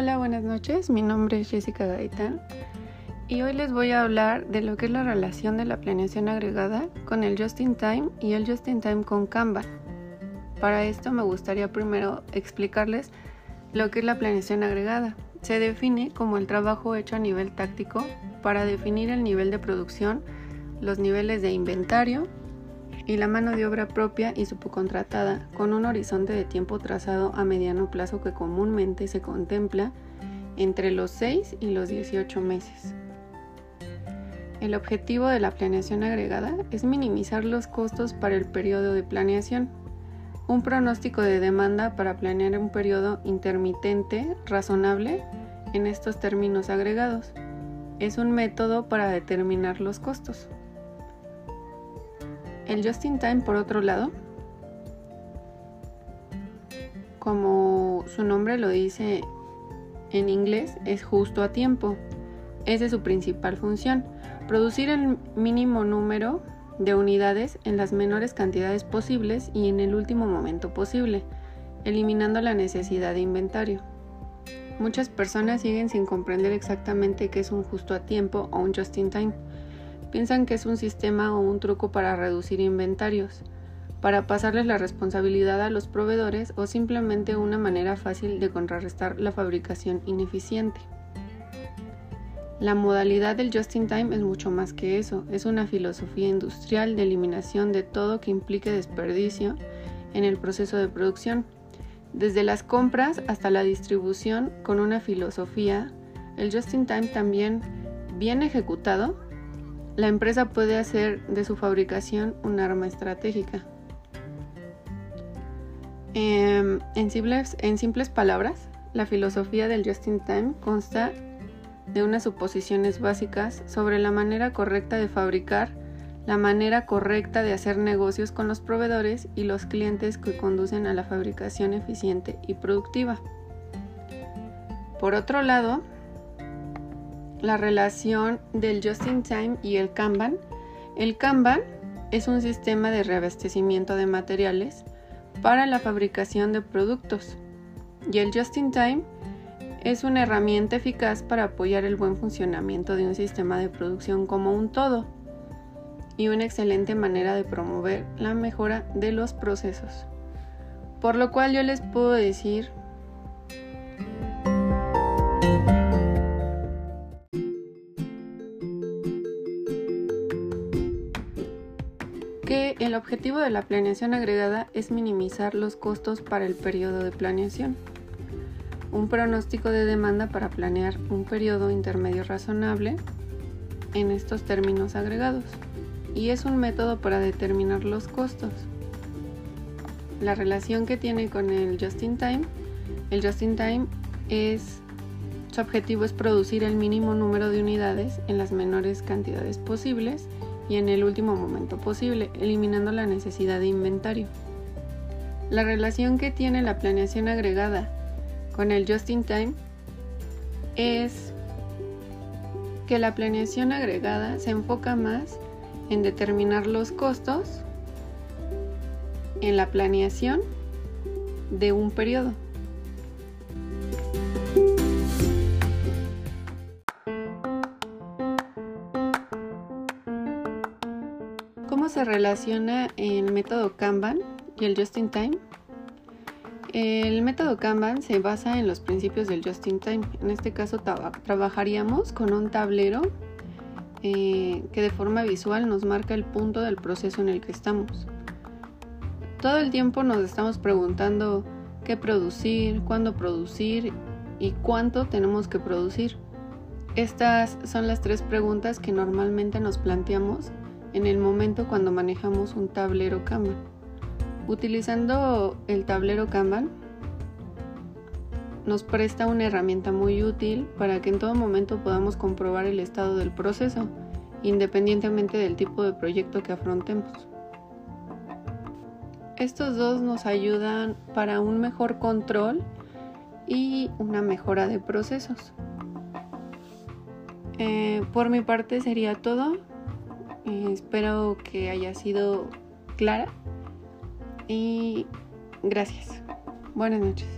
Hola, buenas noches. Mi nombre es Jessica Gaitán y hoy les voy a hablar de lo que es la relación de la planeación agregada con el Just in Time y el Just in Time con Kanban. Para esto me gustaría primero explicarles lo que es la planeación agregada. Se define como el trabajo hecho a nivel táctico para definir el nivel de producción, los niveles de inventario, y la mano de obra propia y subcontratada con un horizonte de tiempo trazado a mediano plazo que comúnmente se contempla entre los 6 y los 18 meses. El objetivo de la planeación agregada es minimizar los costos para el periodo de planeación. Un pronóstico de demanda para planear un periodo intermitente razonable en estos términos agregados. Es un método para determinar los costos. El just in time, por otro lado, como su nombre lo dice en inglés, es justo a tiempo. Esa es su principal función, producir el mínimo número de unidades en las menores cantidades posibles y en el último momento posible, eliminando la necesidad de inventario. Muchas personas siguen sin comprender exactamente qué es un justo a tiempo o un just in time piensan que es un sistema o un truco para reducir inventarios, para pasarles la responsabilidad a los proveedores o simplemente una manera fácil de contrarrestar la fabricación ineficiente. La modalidad del just in time es mucho más que eso, es una filosofía industrial de eliminación de todo que implique desperdicio en el proceso de producción. Desde las compras hasta la distribución con una filosofía, el just in time también bien ejecutado la empresa puede hacer de su fabricación un arma estratégica. Em, en, simples, en simples palabras, la filosofía del Just in Time consta de unas suposiciones básicas sobre la manera correcta de fabricar, la manera correcta de hacer negocios con los proveedores y los clientes que conducen a la fabricación eficiente y productiva. Por otro lado, la relación del Just in Time y el Kanban. El Kanban es un sistema de reabastecimiento de materiales para la fabricación de productos y el Just in Time es una herramienta eficaz para apoyar el buen funcionamiento de un sistema de producción como un todo y una excelente manera de promover la mejora de los procesos. Por lo cual yo les puedo decir que el objetivo de la planeación agregada es minimizar los costos para el periodo de planeación. Un pronóstico de demanda para planear un periodo intermedio razonable en estos términos agregados y es un método para determinar los costos. La relación que tiene con el just in time, el just in time es su objetivo es producir el mínimo número de unidades en las menores cantidades posibles y en el último momento posible, eliminando la necesidad de inventario. La relación que tiene la planeación agregada con el just in time es que la planeación agregada se enfoca más en determinar los costos en la planeación de un periodo. ¿Cómo se relaciona el método Kanban y el Just in Time? El método Kanban se basa en los principios del Just in Time. En este caso trabajaríamos con un tablero eh, que de forma visual nos marca el punto del proceso en el que estamos. Todo el tiempo nos estamos preguntando qué producir, cuándo producir y cuánto tenemos que producir. Estas son las tres preguntas que normalmente nos planteamos en el momento cuando manejamos un tablero Kanban. Utilizando el tablero Kanban nos presta una herramienta muy útil para que en todo momento podamos comprobar el estado del proceso, independientemente del tipo de proyecto que afrontemos. Estos dos nos ayudan para un mejor control y una mejora de procesos. Eh, por mi parte sería todo. Eh, espero que haya sido clara y gracias. Buenas noches.